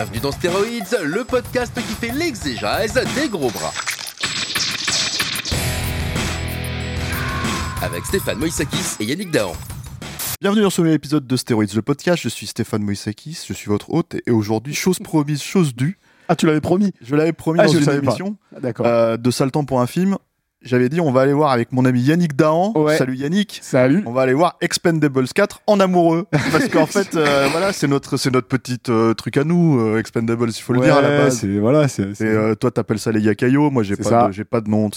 Bienvenue dans Stéroïdes, le podcast qui fait l'exégèse des gros bras. Avec Stéphane Moïsakis et Yannick Dahan. Bienvenue dans ce nouvel épisode de Stéroïdes, le podcast. Je suis Stéphane Moïsakis, je suis votre hôte et aujourd'hui, chose promise, chose due. Ah, tu l'avais promis Je l'avais promis Ah, dans je une savais pas. émission Ah, D'accord. euh, de Sale Temps pour un film. J'avais dit, on va aller voir avec mon ami Yannick Dahan. Ouais. Salut Yannick. Salut. On va aller voir Expendables 4 en amoureux. Parce qu'en fait, euh, voilà, c'est notre, c'est notre petit euh, truc à nous, euh, Expendables, il faut le dire à la Ouais, base. C'est voilà, c'est. Et euh, toi, t'appelles ça les Yakayo. Moi, j'ai pas, j'ai pas de nom.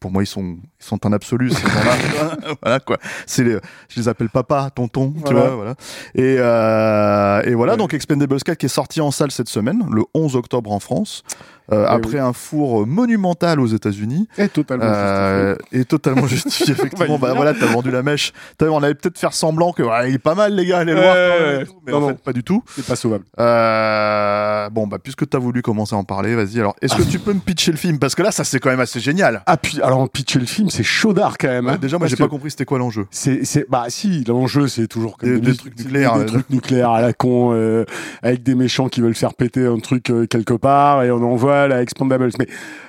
Pour moi, ils sont, ils sont un absolu. Ces gens-là. voilà quoi. C'est les, je les appelle papa, tonton. Tu vois, voilà. Et, euh, et voilà. Ouais. Donc, Expendables 4 qui est sorti en salle cette semaine, le 11 octobre en France, euh, Oui, après un four monumental aux États-Unis. Eh, totalement. Euh, et totalement justifié effectivement bah voilà t'as vendu la mèche vu, on allait peut-être faire semblant que ouais, il est pas mal les gars allez le voir et tout, mais non, en non. fait pas du tout C'est pas sauvable. euh, bon bah puisque t'as voulu commencer à en parler vas-y alors est-ce que tu peux me pitcher le film? Parce que là ça c'est quand même assez génial Ah, puis, alors, pitcher le film, c'est chaudard quand même. hein, Ouais, déjà moi j'ai pas compris c'était quoi l'enjeu C'est, bah, si, l'enjeu, c'est toujours comme Des- des trucs nucléaires, Des euh. trucs nucléaires à la con, euh, avec des méchants qui veulent faire péter un truc euh, quelque part, et on envoie la Expandables. Mais,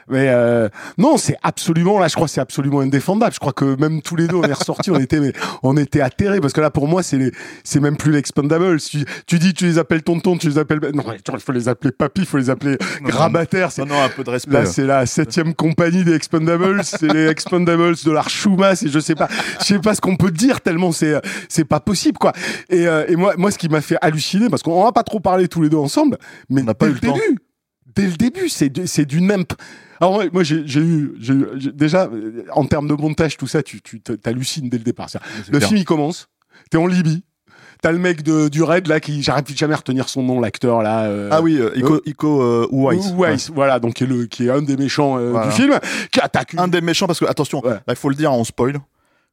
mais, euh, non, c'est absolument, là, je crois c'est absolument indéfendable. Je crois que même tous les deux, on est ressortis, on était, mais, on était atterrés, parce que là, pour moi, c'est même plus l'Expandables. Tu, tu dis, tu les appelles tonton, tu les appelles, non, il faut les appeler papy, il faut les appeler grabataire. C'est, non non un peu de respect Là, c'est la septième compagnie des Expendables, c'est les Expendables de l'Archouma, c'est je sais pas, je sais pas ce qu'on peut dire tellement c'est c'est pas possible quoi. Et, euh, et moi moi ce qui m'a fait halluciner parce qu'on a pas trop parlé tous les deux ensemble, mais On n'a pas eu le temps. Dès le début, c'est du- même. Alors ouais, moi j'ai eu, déjà euh, en termes de montage tout ça, tu tu t'hallucines dès le départ. Le clair. film il commence, t'es en Libye. T'as le mec de, du Raid là qui j'arrive jamais à retenir son nom l'acteur là. euh, ah oui euh, Iko euh, Uwais. Weiss, voilà, donc qui est, le, qui est un des méchants euh, Voilà. du film, qui attaque une... un des méchants parce que attention Ouais. là, il faut le dire on spoil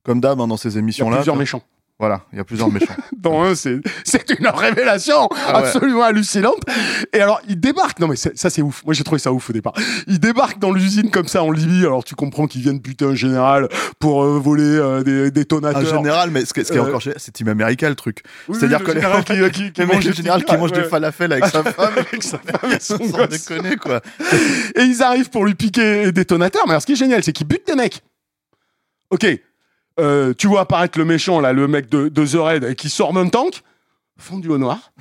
comme d'hab hein, dans ces Il y a émissions là plusieurs méchants. Voilà il y a plusieurs méchants Dans un, c'est c'est une révélation Ah ouais. absolument hallucinante. Et alors, il débarque. Non, mais ça, c'est ouf. Moi, j'ai trouvé ça ouf au départ. Il débarque dans l'usine comme ça en Libye. Alors, tu comprends qu'ils viennent buter un général pour euh, voler euh, des détonateurs. un général mais ce qui ce qui est Euh, encore génial, c'est Team America le truc Oui, c'est-à-dire oui, que le les- général qui, qui, qui mange général qui mange ouais. des falafels avec sa femme Avec sa femme et son sans déconner quoi Et ils arrivent pour lui piquer des détonateurs. Mais alors, ce qui est génial, c'est qu'ils butent des mecs. Ok. Euh, tu vois apparaître le méchant, là, le mec de, de The Raid, qui sort d'un tank, fondu au noir.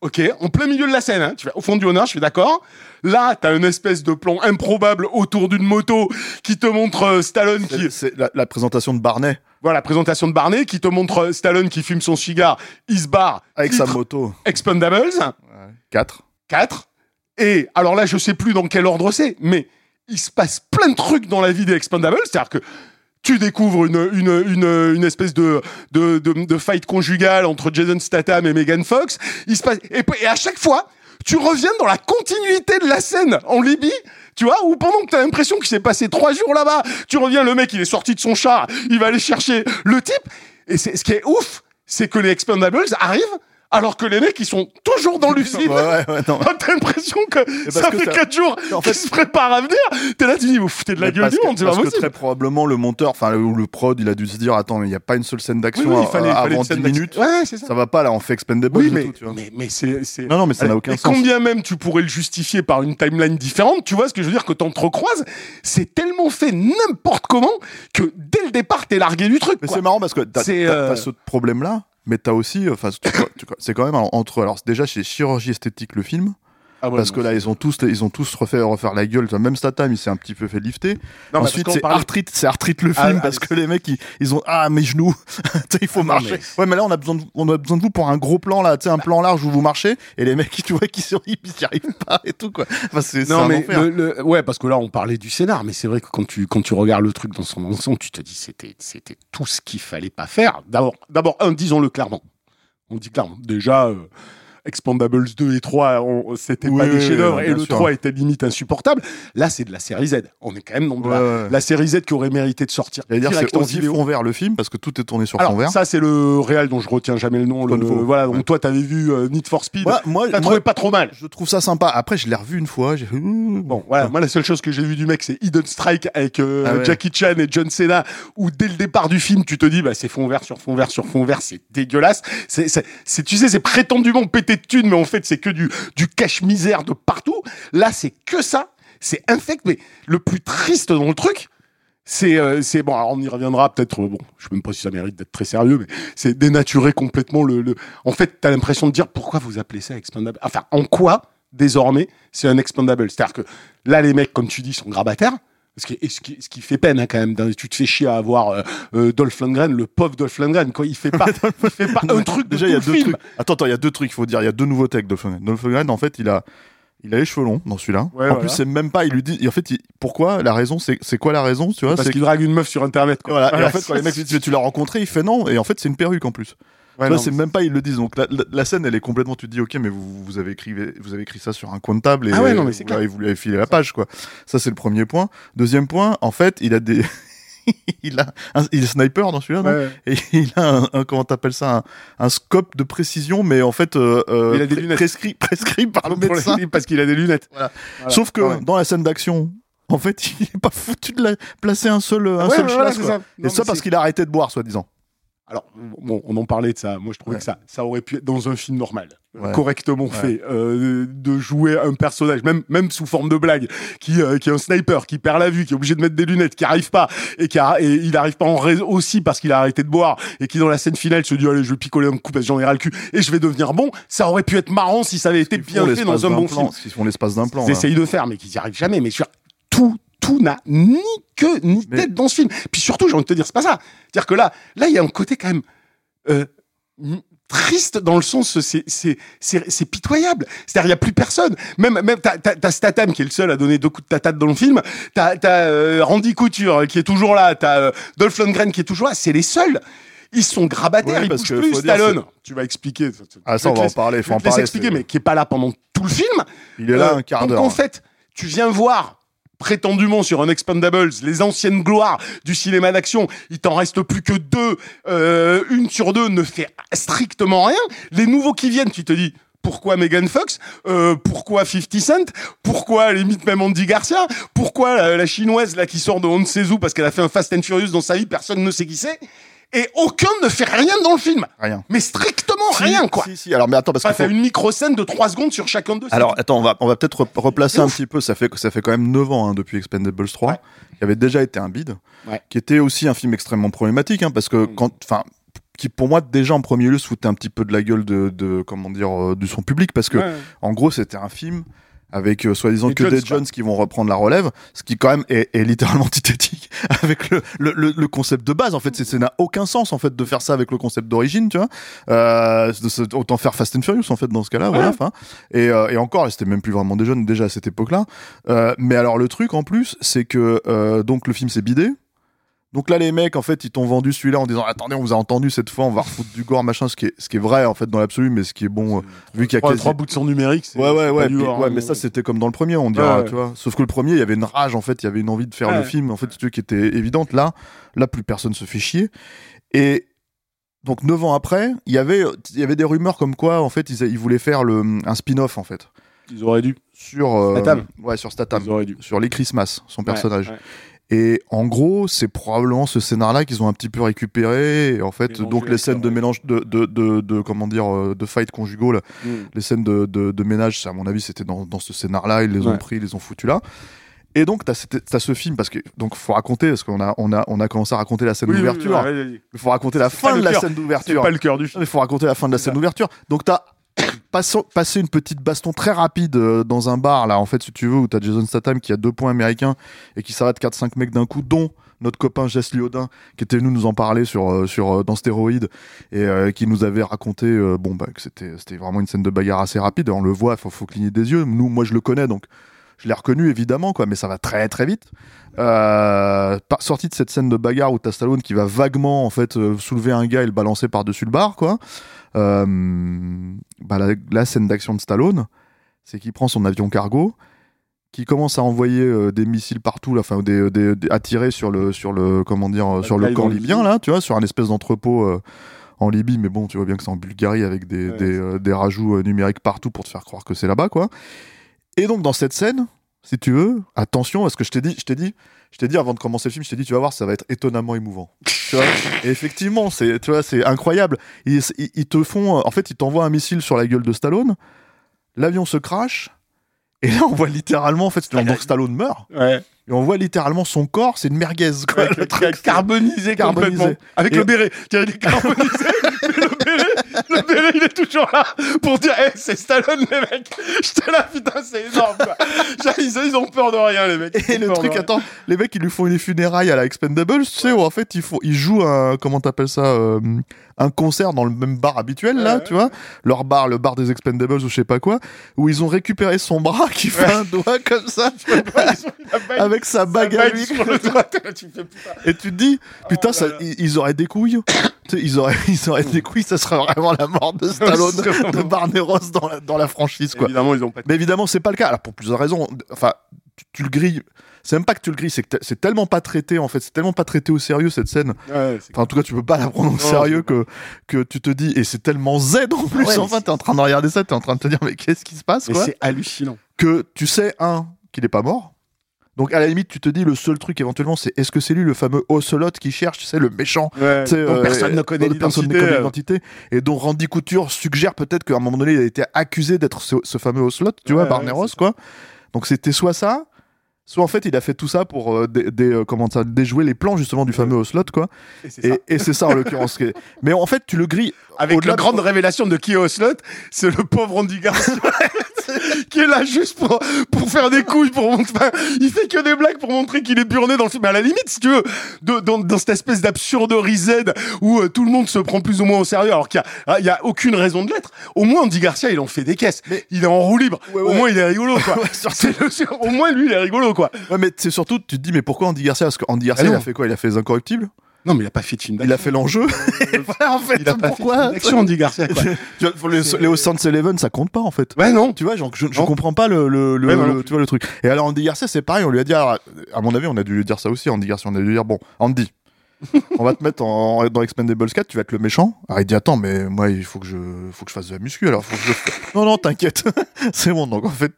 ok, en plein milieu de la scène, hein. tu au fond du noir, je suis d'accord. Là, t'as une espèce de plan improbable autour d'une moto qui te montre euh, Stallone qui, C'est- la, la présentation de Barney voilà, la présentation de Barney, qui te montre euh, Stallone qui fume son cigare, il se barre, avec sa moto. Expendables. 4. 4. Et alors là, je sais plus dans quel ordre c'est, mais il se passe plein de trucs dans la vie des Expendables. C'est-à-dire que tu découvres une, une, une, une espèce de, de, de, de fight conjugale entre Jason Statham et Megan Fox. Il se passe, et, à chaque fois, tu reviens dans la continuité de la scène en Libye. Tu vois, ou pendant que t'as l'impression qu'il s'est passé trois jours là-bas, tu reviens, le mec, il est sorti de son char, il va aller chercher le type. Et c'est, ce qui est ouf, c'est que les Expendables arrivent alors que les mecs, ils sont toujours dans l'usine. Ouais, ouais, ouais, non. T'as l'impression que ça que fait ça- 4 jours En qu'ils fait- se préparent à venir. T'es là, tu dis, vous foutez de la Mais gueule du monde, c'est pas possible. très probablement le monteur, enfin le, ou le prod, il a dû se dire attends, mais il n'y a pas une seule scène Oui, d'action oui, euh, il fallait avant une scène 10 d'action. minutes. Ouais, ça. Ça va pas là, on fait Expendables Oui, mais, tout, mais, mais c'est, Non, non, mais ça n'a aucun et sens. combien même tu pourrais le justifier par une timeline différente, tu vois ce que je veux dire, que t'entrecroises, c'est tellement fait n'importe comment que dès le départ, t'es largué du truc. Mais c'est marrant parce que t'as euh, t'as ce problème-là, mais t'as aussi, enfin, c'est quand même entre, alors déjà chez chirurgie esthétique le film, Ah ouais, parce que là ils ont tous ils ont tous refait refaire la gueule. Même Statham il s'est un petit peu fait lifter. Non, Ensuite c'est parlait- Arthrite, c'est Arthrite le Ah, film ah, parce que les mecs ils, ils ont ah mes genoux, Tu sais, il faut marcher. mais- Ouais mais là on a besoin de, on a besoin de vous pour un gros plan là, tu sais un plan large où vous marchez et les mecs tu vois qui sont ils y arrivent pas et tout quoi. Enfin, c'est Non mais enfer. le- le- ouais parce que là on parlait du scénar mais c'est vrai que quand tu quand tu regardes le truc dans son ensemble tu te dis c'était c'était tout ce qu'il fallait pas faire d'abord d'abord un disons-le clairement on dit clairement déjà euh, Expandables 2 et 3 on- c'était Oui, pas des chefs-d'œuvre oui, et le sûr. 3 était limite insupportable là c'est de la série Z on est quand même dans de la, série Z qui aurait mérité de sortir J'allais dire direct c'est aussi fond vert le film parce que tout est tourné sur fond alors vert. ça c'est le réel dont je retiens jamais le nom le, voilà donc Ouais. toi t'avais vu euh, Need for Speed Moi, moi, t'as trouvé pas trop mal je trouve ça sympa. Après je l'ai revu une fois, j'ai Bon, voilà, moi la seule chose que j'ai vu du mec, c'est Hidden Strike avec euh, Ah ouais. Jackie Chan et John Cena, où dès le départ du film, tu te dis, bah c'est fond vert sur fond vert sur fond vert, c'est dégueulasse. C'est- tu sais, c'est prétendument pété de thunes, mais en fait, c'est que du, du cache-misère de partout. Là, c'est que ça. C'est infect, mais le plus triste dans le truc, c'est, euh, bon. Alors on y reviendra peut-être. euh, Bon, je sais même pas si ça mérite d'être très sérieux, mais c'est dénaturer complètement le. le... En fait, t'as l'impression de dire pourquoi vous appelez ça expandable. Enfin, en quoi désormais c'est un expandable C'est-à-dire que là, les mecs, comme tu dis, sont grabataires. Ce qui, ce, qui, ce qui fait peine hein, quand même, tu te fais chier à avoir euh, euh, Dolph Lundgren, le pauvre Dolph Lundgren, quoi. Il fait pas, il fait pas un truc de Déjà, il y a deux film. trucs. Attends, attends, il y a deux trucs, il faut dire. Il y a deux nouveautés avec Dolph Lundgren. Dolph Lundgren, en fait, il a, il a les cheveux longs dans celui-là. Ouais, en voilà. plus, c'est même pas, il lui dit, en fait, il- pourquoi La raison, c'est, quoi la raison, tu vois Parce qu'il drague une meuf sur internet, quoi. voilà. Et Voilà, en fait, quand les mecs tu l'as rencontré, il fait non. Et en fait, c'est une perruque en plus. Ouais, non, c'est même pas, ils le disent. Donc la, la- la scène, elle est complètement. Tu te dis, ok, mais vous, vous avez écrit, vous avez écrit ça sur un coin de table et Ah ouais, non, mais vous, l'avez- vous lui avez filé la page, quoi. Ça, c'est le premier point. Deuxième point, en fait, il a des, il a, un- il est sniper dans celui-là, Ouais, ouais. et il a un, un- comment t'appelles ça un, un scope de précision mais en fait euh, euh, Il a des lunettes. prescrit prescrit par le médecin parce qu'il a des lunettes. Voilà. Voilà. sauf que Ah ouais. dans la scène d'action en fait il est pas foutu de la- placer un seul un seul ouais, voilà, ça. et Non, ça mais parce qu'il a arrêté de boire soi-disant Alors, bon, on en parlait de ça. Moi, je trouvais Ouais. que ça, ça aurait pu être dans un film normal, Ouais. correctement fait, euh, de jouer un personnage, même, même sous forme de blague, qui, euh, qui est un sniper, qui perd la vue, qui est obligé de mettre des lunettes, qui arrive pas, et qui a, et il arrive pas en raison aussi parce qu'il a arrêté de boire, et qui dans la scène finale se dit, allez, je vais picoler un coup parce que j'en ai ras le cul, et je vais devenir bon. Ça aurait pu être marrant si ça avait été bien fait dans un bon plan, font l'espace d'un plan Ils là. essayent de faire, mais qu'ils y arrivent jamais. Mais tout, tout n'a ni queue ni Mais- tête dans ce film. Puis surtout, j'ai envie de te dire, c'est pas ça. C'est-à-dire que là, là, il y a un côté quand même euh, triste dans le sens, c'est c'est c'est c'est pitoyable. C'est-à-dire, il y a plus personne. Même même t'as Statham qui est le seul à donner deux coups de tatate dans le film. T'as t'as euh, Randy Couture qui est toujours là. T'as euh, Dolph Lundgren qui est toujours là. C'est les seuls. Ils sont grabataires, Ouais, ils bougent que plus. dire, Stallone, tu vas expliquer. ah ça on va en parler Je faut en parler expliquer, mais qui est pas là pendant tout le film. il est là Euh, un quart donc d'heure en fait, tu viens voir prétendument sur un Expendables les anciennes gloires du cinéma d'action. Il t'en reste plus que deux. Euh, une sur deux ne fait strictement rien. Les nouveaux qui viennent, tu te dis. Pourquoi Megan Fox? Euh, Pourquoi 50 Cent? Pourquoi limite même Andy Garcia? Pourquoi la, la chinoise là qui sort de on ne sait où parce qu'elle a fait un Fast and Furious dans sa vie, personne ne sait qui c'est? Et aucun ne fait rien dans le film. rien Mais strictement Si, rien quoi. si si alors mais attends parce Enfin, que t'as une micro-scène de 3 secondes sur chacun d'eux. c'est Alors attends, on va on va peut-être re- replacer un petit peu. Ça fait ça fait quand même 9 ans hein, depuis Expendables 3, Ouais. qui avait déjà été un bide, Ouais. qui était aussi un film extrêmement problématique, hein, parce que Mm. quand, enfin, qui pour moi déjà en premier lieu se foutait un petit peu de la gueule de, de comment dire euh, de son public, parce que Ouais. en gros c'était un film avec euh, soi-disant que Jones, des. Jones qui vont reprendre la relève, ce qui quand même est, est littéralement antithétique avec le, le, le, le concept de base. En fait, c'est- ça n'a aucun sens en fait de faire ça avec le concept d'origine, tu vois. Euh, autant faire Fast and Furious en fait dans ce cas-là, voilà. Et, euh, et encore, c'était même plus vraiment des jeunes déjà à cette époque-là. Euh, mais alors le truc en plus, c'est que euh, donc le film s'est bidé. Donc là, les mecs, en fait, ils t'ont vendu celui-là en disant attendez, on vous a entendu cette fois, on va refoutre du gore, machin, ce qui est, ce qui est vrai en fait dans l'absolu, mais ce qui est bon euh, vu qu'il y a trois, quasi- trois bouts de son numérique. c'est- Ouais, ouais, ouais, puis- ouais, mais ça c'était comme dans le premier, on dira, Ouais, ouais. tu vois. Sauf que le premier, il y avait une rage en fait, il y avait une envie de faire le film, en fait, tu qui était évidente. Là, là, plus personne se fait chier. Et donc neuf ans après, il y avait, il y avait des rumeurs comme quoi, en fait, ils, ils voulaient faire le, un spin-off en fait Ils auraient dû. sur, euh, Statham. ouais, sur Statham, Ils auraient dû. sur Lee Christmas, son personnage. Et en gros, c'est probablement ce scénar-là qu'ils ont un petit peu récupéré. Et en fait, donc les scènes de mélange de, de, de, de- comment dire, euh, de fight conjugaux, là, Mm. les scènes de, de, de ménage, à mon avis, c'était dans, dans ce scénar-là. Ils les ont pris, ils les ont foutus là. Et donc, t'as, cette- t'as ce film, parce que, donc, faut raconter, parce qu'on a, on a, on a commencé à raconter la scène Oui, d'ouverture. oui, oui, oui. Il faut raconter la C'est fin de la scène C'est d'ouverture. pas le cœur du film. Il faut raconter la fin de la C'est scène d'ouverture. Donc, t'as passons- passer une petite baston très rapide euh, dans un bar, là, en fait, si tu veux, où t'as Jason Statham qui a deux points américains et qui s'arrête 4-5 mecs d'un coup, dont notre copain Jess Liodin, qui était venu nous en parler sur, euh, sur, euh, dans Stéroïde et euh, qui nous avait raconté euh, bon, bah, que c'était c'était vraiment une scène de bagarre assez rapide. On le voit, il faut, faut cligner des yeux. Nous, moi, je le connais, donc je l'ai reconnu évidemment, quoi, mais ça va très très vite. Par- sorti de cette scène de bagarre où t'as Stallone qui va vaguement en fait soulever un gars et le balancer par-dessus le bar, quoi. Euh, bah, la, la scène d'action de Stallone, c'est qu'il prend son avion cargo, qui commence à envoyer euh, des missiles partout, là, enfin des, des, des- à tirer sur le sur le comment dire euh, sur le camp libyen Libye. là, tu vois, sur un espèce d'entrepôt. euh, en Libye, mais bon, tu vois bien que c'est en Bulgarie avec des, Ouais, des, rajouts numériques partout pour te faire croire que c'est là-bas, quoi. Et donc, dans cette scène, si tu veux, attention, parce que je t'ai dit, je t'ai dit, je t'ai dit avant de commencer le film, je t'ai dit, tu vas voir, ça va être étonnamment émouvant. tu vois? Et effectivement, c'est, tu vois, c'est incroyable. Ils, ils- ils te font, euh, en fait, ils t'envoient un missile sur la gueule de Stallone. L'avion se crache. Et là, on voit littéralement, en fait, donc Stallone meurt. Ouais. Et on voit littéralement son corps, c'est une merguez, quoi. Le truc. carbonisé, Carbonisé. complètement. Avec Et- le béret. Tiens, il est carbonisé. le béret, le béret, il est toujours là pour dire, hey, c'est Stallone, les mecs. J'étais là, putain, c'est énorme, quoi. Ils, ils ont peur de rien, les mecs. Et Ils le truc, attends, les mecs ils lui font une funérailles à la Expendables, tu sais, où en fait ils, font, ils jouent un, comment t'appelles ça, euh, un concert dans le même bar habituel là, Ouais, tu vois, leur bar, le bar des Expendables ou je sais pas quoi, où ils ont récupéré son bras qui fait Ouais. un doigt comme ça, pas- avec sa bague à lui. sur le doigt. Tu fais, putain. Et tu te dis, putain, Oh ça, là là. ils, ils auraient des couilles. Ils auraient, ils auraient des couilles, ça serait vraiment la mort de Stallone, de Barney Ross dans la, dans la franchise, quoi. Évidemment, ils ont pas Mais évidemment, c'est pas le cas. Alors, pour plusieurs raisons. Enfin, tu, tu le grilles. C'est même pas que tu le grilles, c'est que c'est tellement pas traité, en fait. C'est tellement pas traité au sérieux, cette scène. Ouais, Enfin, en tout cas, tu peux pas la prendre au sérieux que, que tu te dis. Et c'est tellement Z en plus. Ouais, enfin, t'es en train de regarder ça, t'es en train de te dire, mais qu'est-ce qui se passe, quoi? c'est hallucinant. Que tu sais, un, qu'il est pas mort. Donc, à la limite, tu te dis, le seul truc éventuellement, c'est est-ce que c'est lui le fameux Ocelot qui cherche, tu sais, le méchant Ouais. euh, personne ne connaît dont personne ne l'identité. connaît euh. l'identité. Et dont Randy Couture suggère peut-être qu'à un moment donné, il a été accusé d'être ce, ce fameux Ocelot, tu vois, Ouais, Ross, c'est quoi. Donc c'était soit ça, soit en fait, il a fait tout ça pour euh, dé- dé- euh, comment ça, déjouer les plans justement du fameux Ocelot, quoi. Et c'est ça. Et, et c'est ça en l'occurrence. Mais en fait, tu le grilles. Avec la de- grande révélation de qui est Ocelot, c'est le pauvre Andy Garcia qui est là juste pour, pour faire des couilles, pour montrer, enfin, il fait que des blagues pour montrer qu'il est burné dans le film. Mais à la limite, si tu veux, de- dans, dans cette espèce d'absurderie Z où euh, tout le monde se prend plus ou moins au sérieux alors qu'il y a, y a aucune raison de l'être. Au moins, Andy Garcia, il en fait des caisses. Mais- il est en roue libre. Ouais, Au moins, il est rigolo, quoi. C'est le- au moins, lui, il est rigolo, quoi. Ouais, mais c'est surtout, tu te dis, mais pourquoi Andy Garcia? Parce qu'Andy Garcia, Ah il a fait quoi? Il a fait Les Incorruptibles? Non, mais il a pas fait de film Il a fait l'enjeu. Voilà, en fait, Il a pas pourquoi? fait Andy Garcia, quoi. Tu vois, pour les, les Ocean's Eleven, ça compte pas, en fait. Ouais, non. Tu vois, genre, je, comprends pas le, Ouais, tu vois, le truc. Et alors, Andy Garcia, c'est pareil, on lui a dit, alors, à mon avis, on a dû lui dire ça aussi, Andy Garcia, on a dû lui dire, bon, Andy, on va te mettre en, dans Expendables 4, tu vas être le méchant. Alors, il dit, attends, mais moi, il faut que je, faut que je fasse de la muscu, alors faut que je... Non, non, t'inquiète. c'est bon, donc en fait,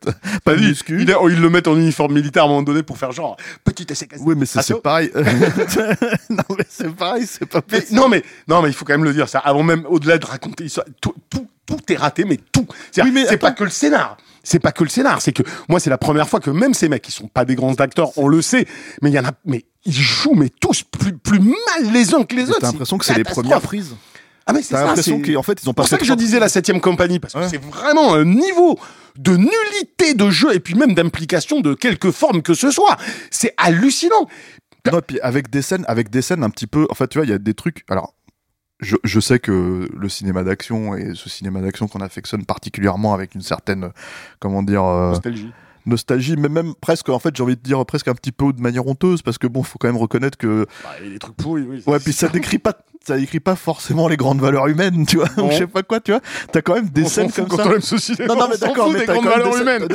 pas de Il, muscu. il oh, ils le mettent en uniforme militaire à un moment donné pour faire genre petit essai. Oui, mais c'est c'est Assaut. pareil. non, mais c'est pareil, c'est pas Mais possible. non mais non mais il faut quand même le dire ça avant même au-delà de raconter tout, tout tout est raté mais tout. C'est Oui, mais c'est attends. pas que le scénar. C'est pas que le scénar, c'est que moi c'est la première fois que même ces mecs qui sont pas des grands acteurs, on le sait, mais il y en a mais ils jouent mais tous plus plus mal les uns que les autres. T'as l'impression que c'est les premières prises. Ah mais c'est ça. l'impression c'est- qu'en fait, ils ont C'est pas pour ça que je disais la septième compagnie parce que c'est vraiment un niveau de nullité de jeu et puis même d'implication de quelque forme que ce soit. C'est hallucinant. Non, et puis avec des scènes, avec des scènes un petit peu. En fait, tu vois, il y a des trucs. Alors, je, je sais que le cinéma d'action et ce cinéma d'action qu'on affectionne particulièrement avec une certaine, comment dire, euh, Nostalgie. nostalgie, mais même presque, en fait, j'ai envie de dire presque un petit peu de manière honteuse, parce que bon, faut quand même reconnaître que. Bah, il y a des trucs pourris, oui. Ouais, puis ça décrit pas. Ça décrit pas forcément les grandes valeurs humaines, tu vois, ou Non. je sais pas quoi, tu vois. T'as quand même des On scènes comme quand ça. cinéma, Non, non, on mais d'accord, mais t'as quand, même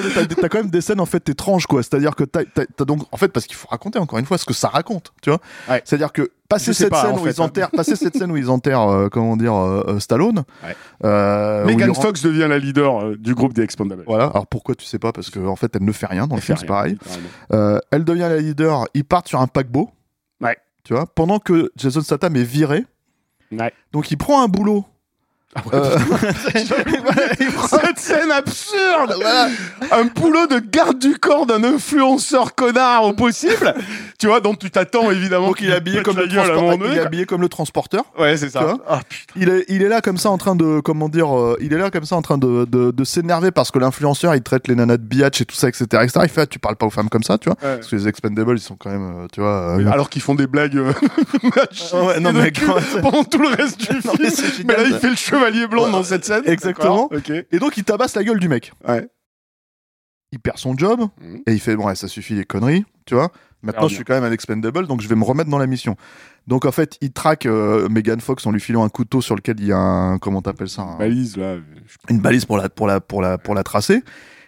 quand même des scènes en fait étranges, quoi. C'est-à-dire que t'as, donc, en fait, parce qu'il faut raconter encore une fois ce que ça raconte, tu vois. Ouais. C'est-à-dire que passer cette pas, scène en où fait, ils hein. enterrent, passer cette scène où ils enterrent, euh, comment dire, euh, euh, Stallone. Ouais. euh, Megan rend- Fox devient la leader du groupe des Expendables. Voilà. Alors pourquoi tu sais pas? Parce qu'en en fait, elle ne fait rien dans le Elle film, c'est pareil. elle devient la leader. Ils partent sur un paquebot. Ouais. Tu vois? Pendant que Jason Statham est viré. Donc il prend un boulot Euh, Cette scène absurde voilà. Un boulot de garde du corps d'un influenceur connard au possible Tu vois, donc tu t'attends évidemment Donc il est habillé comme le transporteur. Il est habillé comme le transporteur. Ouais, c'est ça. Ah. Il est, il est là comme ça en train de, comment dire, euh, il est là comme ça en train de, de, de s'énerver parce que l'influenceur il traite les nanas de biatch et tout ça, etc., etc. Il fait, ah, tu parles pas aux femmes comme ça, tu vois. Ouais. Parce que les expendables ils sont quand même, euh, tu vois. Alors qu'ils font des blagues Ah ouais, non, mais pendant tout le reste du Non, film. Mais là, il fait le chevalier blanc dans cette scène. Exactement. Ok. Et donc il tabasse la gueule du mec. Ouais. Il perd son job Mhm. et il fait, bon, ouais, ça suffit les conneries, tu vois. Maintenant, Alors je suis quand même un expendable, donc je vais me remettre dans la mission. Donc en fait, il traque euh, Megan Fox en lui filant un couteau sur lequel il y a un, comment t'appelles ça, un- Balise là. je- une balise pour la, pour la, pour la, pour la tracer.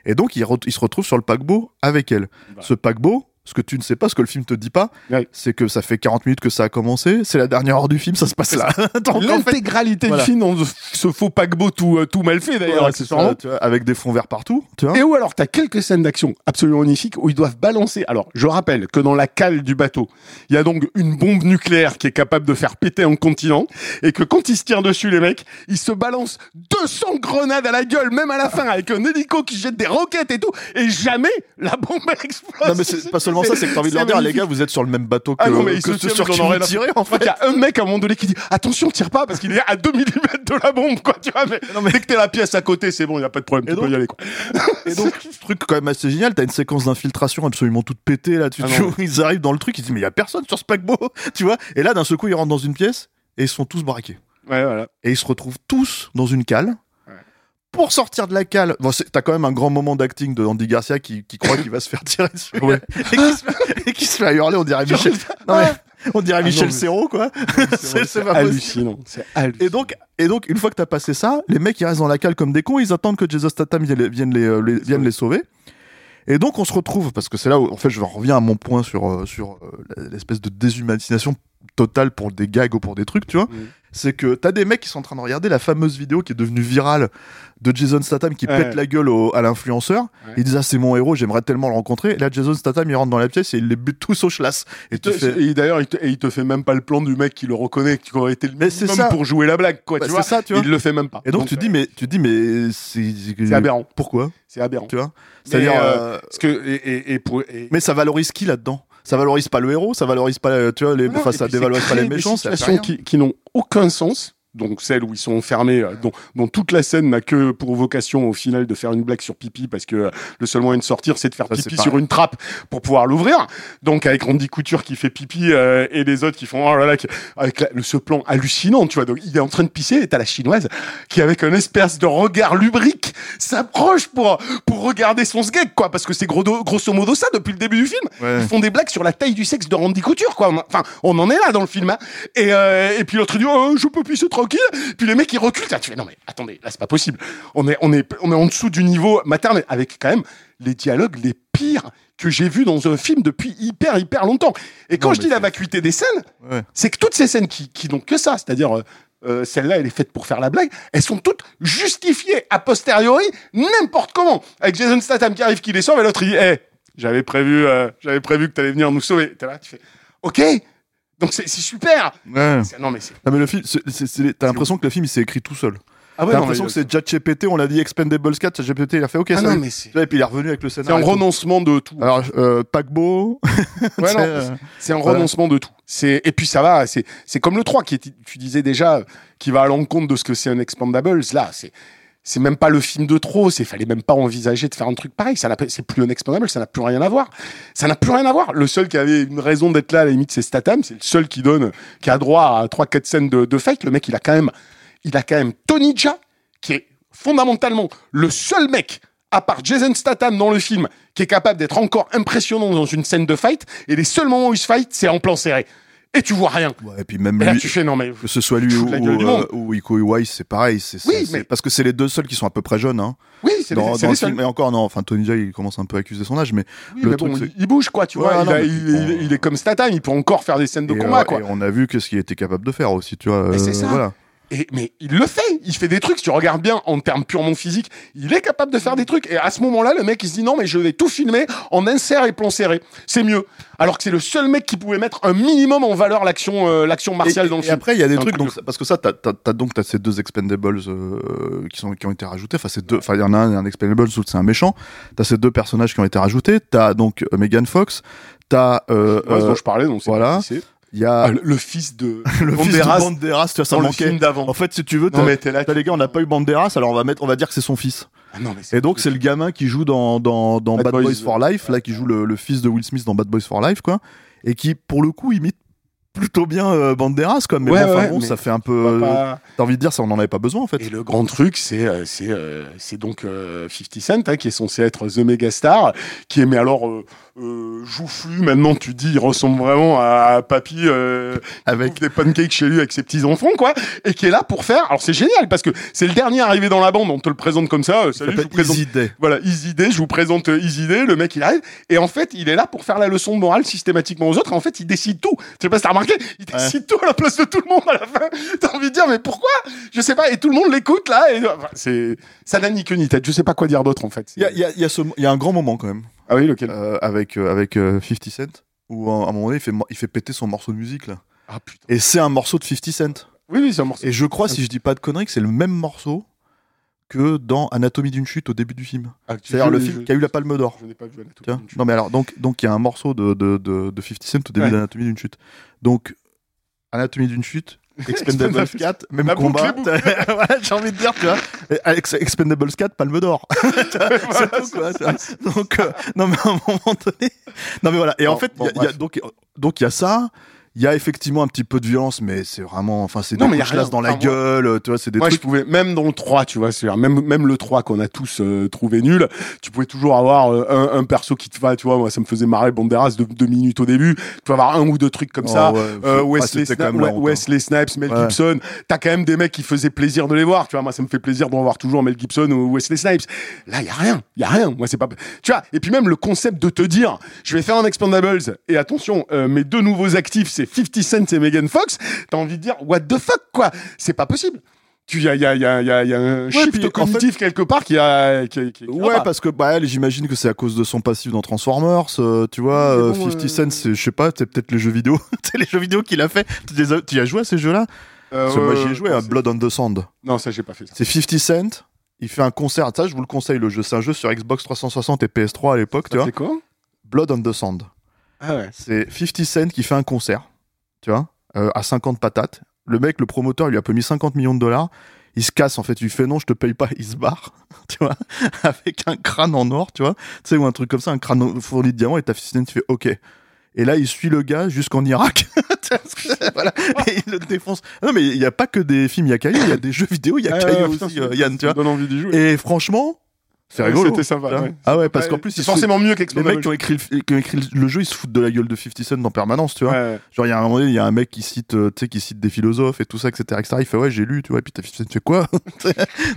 Et donc, il se retrouve sur le paquebot avec elle. Bah. Ce paquebot, ce que tu ne sais pas, ce que le film te dit pas, c'est que ça fait 40 minutes que ça a commencé. C'est la dernière heure du film, ça se passe là. Donc, en fait, L'intégralité voilà. du film dans ce faux paquebot tout, euh, tout mal fait d'ailleurs, voilà, tu avec des fonds verts partout, tu vois. Et où alors t'as quelques scènes d'action absolument magnifiques où ils doivent balancer. Alors je rappelle que dans la cale du bateau, il y a donc une bombe nucléaire qui est capable de faire péter un continent et que quand ils se tirent dessus les mecs, ils se balancent 200 grenades à la gueule même à la fin avec un hélico qui jette des roquettes et tout et jamais la bombe explose. Non, mais c'est pas seulement ça, c'est que t'as envie de leur dire, les gars, vous êtes sur le même bateau que, Ah non, mais ils que se ceux sur qui vous tirez, en fait. qu'il y a un mec à un moment donné qui dit attention tire pas parce qu'il est à 2 mm de la bombe quoi tu vois mais, Non, mais- dès que t'es la pièce à côté c'est bon il y a pas de problème Et tu donc- peux y aller quoi. Et donc, ce truc quand même assez génial, t'as une séquence d'infiltration absolument toute pétée là, tu Ah vois, ils arrivent dans le truc, ils disent mais il y a personne sur ce paquebot, tu vois. Et là, d'un seul coup, ils rentrent dans une pièce et ils sont tous braqués. Ouais voilà. Et ils se retrouvent tous dans une cale. Pour sortir de la cale, bon, t'as quand même un grand moment d'acting de Andy Garcia qui, qui croit qu'il va se faire tirer dessus Ouais. et, qui se fait, et qui se fait hurler, on dirait Michel, non, mais, on dirait Ah Michel Serrault quoi. C'est- hallucinant. Et donc, et donc, une fois que t'as passé ça, les mecs ils restent dans la cale comme des cons, ils attendent que Jason Statham vienne les, vienne les, euh, les- vienne les sauver. Et donc on se retrouve, parce que c'est là où en fait je reviens à mon point sur, euh, sur euh, l'espèce de déshumanisation totale pour des gags ou pour des trucs, tu vois. Mhm. C'est que t'as des mecs qui sont en train de regarder la fameuse vidéo qui est devenue virale de Jason Statham qui Ouais. pète la gueule au- à l'influenceur. Ouais. Ils disent ah c'est mon héros, j'aimerais tellement le rencontrer. Et là Jason Statham il rentre dans la pièce et il les bute tous au schlass. Et d'ailleurs, il, il te fait même pas le plan du mec qui le reconnaît, qui aurait été le Mais c'est minimum ça. pour jouer la blague, quoi. Bah, tu vois ça, tu vois. Il le fait même pas. Et donc, tu euh, dis mais tu dis mais c'est aberrant. Pourquoi C'est aberrant. Tu vois C'est-à-dire Mais, euh, Parce que et, pour Mais ça valorise qui là-dedans? Ça valorise pas le héros, ça valorise pas, euh, tu vois, les, Non, enfin, ça dévalorise pas les méchants, situations qui, qui n'ont aucun sens. Donc celles où ils sont enfermés, euh, dont, dont toute la scène n'a que pour vocation au final de faire une blague sur pipi parce que euh, le seul moyen de sortir c'est de faire Ça, pipi sur une trappe pour pouvoir l'ouvrir. Donc avec Randy Couture qui fait pipi euh, et les autres qui font oh là là qui- avec la- ce plan hallucinant, tu vois. Donc il est en train de pisser et t'as la chinoise qui avec un espèce de regard lubrique s'approche pour pour regarder son sgeg quoi parce que c'est gros, grosso modo ça depuis le début du film Ouais. ils font des blagues sur la taille du sexe de Randy Couture, quoi. Enfin, on en est là dans le film. hein. Et, euh, et puis l'autre dit, oh, je peux pisser tranquille. Puis les mecs, ils reculent. Ah, tu fais, non, mais attendez, là, c'est pas possible. On est, on est, on est en dessous du niveau maternel, avec quand même les dialogues les pires que j'ai vus dans un film depuis hyper, hyper longtemps. Et quand Non, je dis la vacuité des scènes, Ouais. c'est que toutes ces scènes qui, qui n'ont que ça, c'est-à-dire euh, euh, celle-là, elle est faite pour faire la blague, elles sont toutes justifiées a posteriori, n'importe comment. Avec Jason Statham qui arrive, qui les sauve, et l'autre il dit, Eh, j'avais prévu, euh, j'avais prévu que t'allais venir nous sauver. T'es là, tu fais, ok, donc c'est c'est super. Ouais. C'est- Non mais c'est. Non, mais le film, c'est- c'est- c'est- t'as l'impression que le film il s'est écrit tout seul. Ah T'as l'impression que c'est ChatGPT, on l'a dit Expendables 4, ChatGPT il a fait ok, Ah ça non mais c'est. Et puis il est revenu avec le C'est scénario. un et tout. renoncement de tout. Alors, euh, paquebot. Ouais, c'est, non, euh, C'est un renoncement de tout. C'est et puis ça va. C'est c'est comme le 3 qui est, tu disais déjà qui va à l'encontre de ce que c'est un Expandables. Là, c'est c'est même pas le film de trop. C'est fallait même pas envisager de faire un truc pareil. Ça c'est plus un Expandable. Ça n'a plus rien à voir. Ça n'a plus rien à voir. Le seul qui avait une raison d'être là à la limite c'est Statham. C'est le seul qui donne qui a droit à trois quatre scènes de, de fight. Le mec il a quand même il a quand même Tony Jaa qui est fondamentalement le seul mec à part Jason Statham dans le film, qui est capable d'être encore impressionnant dans une scène de fight, et les seuls moments où il se fight, c'est en plan serré. Et tu vois rien. Ouais, et puis même Et là, lui, tu fais, non mais... que ce soit lui ou, euh, ou Iko Uwais, c'est pareil. C'est, Oui, mais- Parce que c'est les deux seuls qui sont à peu près jeunes. Hein. Oui, c'est Dans, les, dans les le seuls. film. Et encore, non, enfin, Tony Jaa, il commence un peu à accuser son âge, mais. Oui, le mais truc, bon, il, bouge, quoi, tu Ouais, vois. il, non, a- mais il- bon. il- il est comme Statham, il peut encore faire des scènes de et, combat, euh, quoi. et on a vu que ce qu'il était capable de faire aussi, tu vois. Mais c'est euh, ça. Voilà. Et, mais il le fait, il fait des trucs, si tu regardes bien en termes purement physiques, il est capable de faire des trucs. Et à ce moment-là, le mec, il se dit non, mais je vais tout filmer en insert et plan serré. C'est mieux. Alors que c'est le seul mec qui pouvait mettre un minimum en valeur l'action euh, l'action martiale et, dans le et film. après, il y a des trucs, donc, parce que ça, t'as, t'as, t'as donc t'as ces deux Expendables euh, qui sont qui ont été rajoutés. Enfin, c'est deux. Enfin, il y en a un, un Expendable, l'autre c'est un méchant. T'as ces deux personnages qui ont été rajoutés. T'as donc Megan Fox. T'as euh, Ouais, ce euh, dont je parlais, donc voilà. Il y a Ah, le, le fils de le fils Banderas de Banderas. Tu vois, ça dans le manquait. film d'avant. En fait, si tu veux, t'as, t'as les gars, on n'a pas eu Banderas, alors on va mettre, on va dire que c'est son fils. Ah, non, mais Et donc c'est le gamin qui joue dans dans, dans Bad Bad, Boys, Boys, for Life, là qui joue le, le fils de Will Smith dans Bad Boys for Life, quoi, et qui pour le coup imite plutôt bien euh, Banderas, quoi. Mais Ouais, bon, enfin, ouais, bon, mais ça fait un peu. pas- T'as envie de dire, ça on en avait pas besoin en fait. Et le grand truc, c'est euh, c'est euh, c'est donc euh, 50 Cent hein, qui est censé être the mega star, qui est mais alors euh, euh, joufflu. Maintenant, tu dis, il ressemble vraiment à Papy euh, Avec des pancakes chez lui avec ses petits enfants, quoi, et qui est là pour faire. Alors c'est génial parce que c'est le dernier arrivé dans la bande. On te le présente comme ça. euh, salut, je vous présente. Easy Day. Voilà, Easy Day, je vous présente euh, Easy Day, le mec il arrive, et en fait il est là pour faire la leçon de morale systématiquement aux autres, et en fait il décide tout. Je sais pas si t'as remarqué, il décide tout à la place de tout le monde à la fin. T'as envie de dire mais pourquoi? Je sais pas, et tout le monde l'écoute là, et enfin, c'est ça n'a ni queue ni tête, je sais pas quoi dire d'autre en fait. Il y a, il y, a, il y, a ce- il y a un grand moment quand même Ah oui, lequel? Euh, avec euh, avec euh, 50 Cent où à un moment donné il fait il fait péter son morceau de musique là. Ah putain. Et c'est un morceau de 50 Cent. Oui, oui, c'est un morceau. Et je crois si je dis pas de conneries que c'est le même morceau que dans Anatomie d'une chute au début du film. Ah, C'est-à-dire le je- film qui a eu la Palme d'Or. Je n'ai pas vu Anatomie d'une chute. Non mais alors donc donc il y a un morceau de de de, de 50 Cent au début Ouais. d'Anatomie d'une chute. Donc Anatomie d'une chute, Expendables Expendables 4, même La combat. Voilà, j'ai envie de dire tu vois. Alex- Expendables 4 Palme d'Or. Voilà, c'est tout, quoi. Donc euh, non mais à un moment donné. Non mais voilà et en Bon, fait bon, y a- y a, donc donc il y a ça. Il y a effectivement un petit peu de violence, mais c'est vraiment, enfin, c'est Non, des mais y a rien. dans la Enfin, gueule, tu vois, c'est des Moi, je trucs. pouvais, même dans le 3, tu vois, c'est-à-dire même, même le 3 qu'on a tous euh, trouvé nul, tu pouvais toujours avoir euh, un, un perso qui te va, tu vois, moi, ça me faisait marrer Banderas de deux minutes au début, tu peux avoir un ou deux trucs comme Oh, ça. ouais, Euh, Wesley, Sna- Ouais. Wesley Snipes, Mel Ouais. Gibson, t'as quand même des mecs qui faisaient plaisir de les voir, tu vois, moi ça me fait plaisir d'en voir toujours Mel Gibson ou Wesley Snipes. Là, y a rien, y a rien, moi c'est pas, tu vois, et puis même le concept de te dire, je vais faire un Expandables, et attention, euh, mes deux nouveaux actifs, c'est 50 Cent et Megan Fox, t'as envie de dire, what the fuck, quoi, c'est pas possible. Tu, y a, y a, y a, y a, un shift puis, en cognitif quelque part qui a, qui, qui- qui va Ouais, parce que bah, elle, j'imagine que c'est à cause de son passif dans Transformers. euh, tu vois, euh, bon, 50 euh, Cent, je sais pas, c'est peut-être les jeux vidéo. c'est les jeux vidéo qu'il a fait. Tu, as, tu y as joué à ces jeux-là? Euh, Moi, ouais, j'y ai joué ouais, à Blood on the Sand. Non, ça, j'ai pas fait ça. C'est 50 Cent. Il fait un concert. Ça, je vous le conseille, le jeu. C'est un jeu sur Xbox 360 et PS3 à l'époque, tu vois. C'est quoi? Blood on the Sand. Ah ouais. C'est 50 Cent qui fait un concert, tu vois, euh, à 50 patates. Le mec, le promoteur, il lui a pas mis 50 millions de dollars. Il se casse, en fait. Il lui fait non, je te paye pas. Il se barre, tu vois, avec un crâne en or, tu vois. Tu sais, ou un truc comme ça, un crâne fourni de diamants. Et t'as 50 Cent qui fait OK. Et là, il suit le gars jusqu'en Irak. voilà. Et il le défonce. Non, mais il n'y a pas que des films, il y a Caillou, il y a des jeux vidéo, il y a Ah, aussi, euh, Yann, tu vois. me donne envie d'y jouer. Et franchement, c'est rigolo. C'était sympa. vois. ouais. Ah ouais, parce qu'en plus, c'est foutent- forcément mieux les qu'Expandable. mecs qui ont écrit, le, qui ont écrit le jeu, ils se foutent de la gueule de 50 Cent en permanence, tu vois. Ouais. Genre, il y a un moment donné, il y a un mec qui cite, euh, tu sais, qui cite des philosophes et tout ça, etc., etc. Il fait, ouais, j'ai lu, tu vois, et puis t'as 50 Cent fait quoi? Tu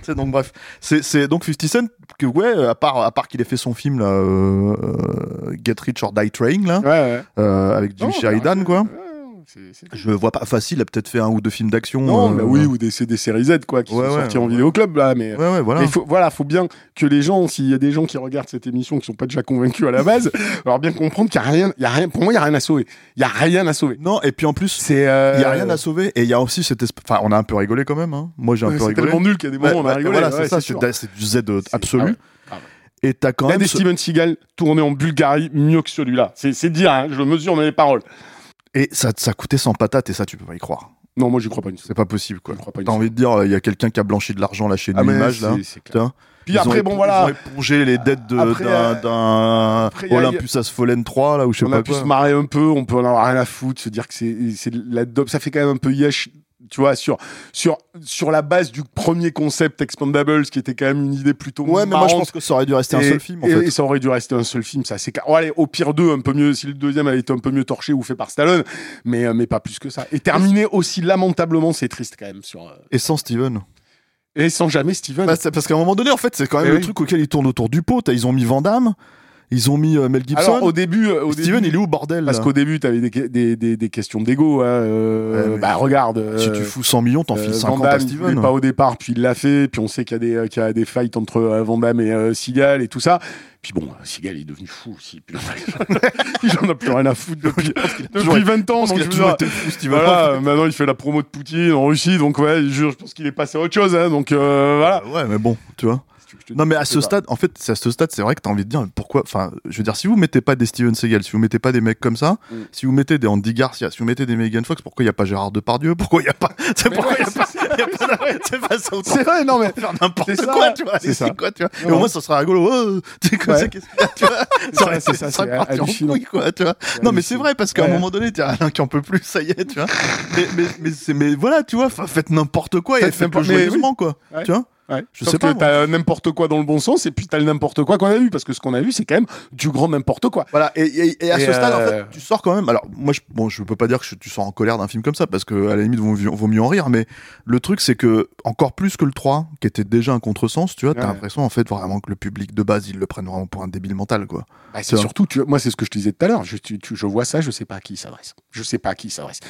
sais, donc, bref. C'est, c'est donc 50 Cent, que, ouais, à part, à part qu'il ait fait son film, là, euh, euh, Get Rich or Die Trying, là, Ouais, ouais. euh, avec Jim Non, Sheridan, ouais, quoi. C'est- c'est- Je vois pas, facile, il a peut-être fait un ou deux films d'action. Non, euh, mais oui, ou des, c'est des séries Z, quoi, qui Ouais, sont ouais, sorties en vidéoclub, là, mais. Voilà. Mais faut, voilà, faut bien que les gens, s'il y a des gens qui regardent cette émission qui sont pas déjà convaincus à la base, alors bien comprendre qu'il y a rien, il y a rien, pour moi, il y a rien à sauver. Il y a rien à sauver. Non, et puis en plus, C'est, euh, il y a rien à sauver, et il y a aussi cette espèce, enfin, on a un peu rigolé quand même, hein. Moi, j'ai un peu c'est rigolé. tellement nul qu'il y a des moments où on a rigolé. Voilà, c'est ça, c'est c'est du Z C'est- absolu. ah ouais. Et t'as quand Il même. des Steven Seagal tournés en Bulgarie mieux que celui-là. C'est, c'est dire, hein, je mesure mes paroles. Et ça, ça coûtait 100 patates, et ça, tu peux pas y croire. Non, moi, j'y crois pas une. C'est pas possible, quoi. T'as envie de dire, il y a quelqu'un qui a blanchi de l'argent là chez Ah, mais l'image, là. Putain. Puis Ils après, ont bon, voilà. Ils ont épongé les dettes d'un euh, y a- Olympus Asphalen 3, là, ou je sais on pas a pu quoi. se marrer un peu, on peut en avoir rien à foutre, se dire que c'est c'est de la dope, ça fait quand même un peu yesh, tu vois, sur sur sur la base du premier concept Expandables, qui était quand même une idée plutôt Ouais, mais moi, je pense que ça aurait dû rester un seul film, en et, fait. et ça aurait dû rester un seul film, ça c'est oh, allez, au pire deux, un peu mieux si le deuxième avait été un peu mieux torché ou fait par Stallone, mais euh, mais pas plus que ça. Et terminer aussi lamentablement, c'est triste quand même sur euh, Et sans Steven. et sans jamais Steven. Bah, parce qu'à un moment donné, en fait, c'est quand même Eh le oui. truc auquel ils tournent autour du pot. Ils ont mis Van Damme. Ils ont mis euh, Mel Gibson. Alors au début, euh, au Steven, début, il est où bordel parce qu'au début, t'avais des, des, des, des questions d'ego. Hein, euh, bah regarde. Si euh, tu fous 100 millions, t'en euh, files Van 50 à Damme, il voulait Steven. pas au départ, puis il l'a fait. Puis on sait qu'il y a des, qu'il y a des fights entre euh, Van Damme et euh, Seagal et tout ça. Puis bon, Seagal il est devenu fou aussi. Puis il en a plus rien à foutre depuis, depuis 20 ans. Donc qu'il a toujours été fou, Steven. voilà, maintenant il fait la promo de Poutine en Russie. Donc ouais, je, je pense qu'il est passé à autre chose. Hein, donc euh, voilà. Ouais, mais bon, tu vois. Non, mais à ce stade, en fait, c'est à ce stade, c'est vrai que t'as envie de dire pourquoi. Enfin, je veux dire, si vous mettez pas des Steven Seagal, si vous mettez pas des mecs comme ça, Mm. si vous mettez des Andy Garcia, si vous mettez des Megan Fox, pourquoi il y a pas Gérard Depardieu? Pourquoi il y a pas C'est pourquoi il y a pas y a pas- C'est pas C'est vrai, non mais faire n'importe quoi, tu vois. c'est quoi, tu vois. Et au moins, ça sera rigolo. Oh, tu sais c'est. Ça c'est hallucinant. quoi, tu vois. Non, mais c'est vrai, parce qu'à un moment donné, t'as un qui en peut plus, ça y est, tu vois. Mais, mais, mais, c'est- mais voilà, tu vois, fa- faites n'importe quoi et Faites faites-le joyeusement, quoi. Tu vois. Ouais. Je Sauf sais pas, que t'as n'importe quoi dans le bon sens et puis t'as le n'importe quoi qu'on a vu parce que ce qu'on a vu c'est quand même du grand n'importe quoi. Voilà, et, et, et à Et ce stade, en euh, fait, tu sors quand même. Alors, moi, je, bon, je peux pas dire que je- tu sors en colère d'un film comme ça, parce que à la limite, vaut, vaut mieux en rire, mais le truc, c'est que, encore plus que le 3, qui était déjà un contresens, tu vois, t'as Ouais. l'impression, en fait, vraiment que le public de base, ils le prennent vraiment pour un débile mental, quoi. Bah, c'est Tu vois. surtout, tu- moi c'est ce que je te disais tout à l'heure. Je, tu- tu- je vois ça, je sais pas à qui il s'adresse. Je sais pas à qui il s'adresse.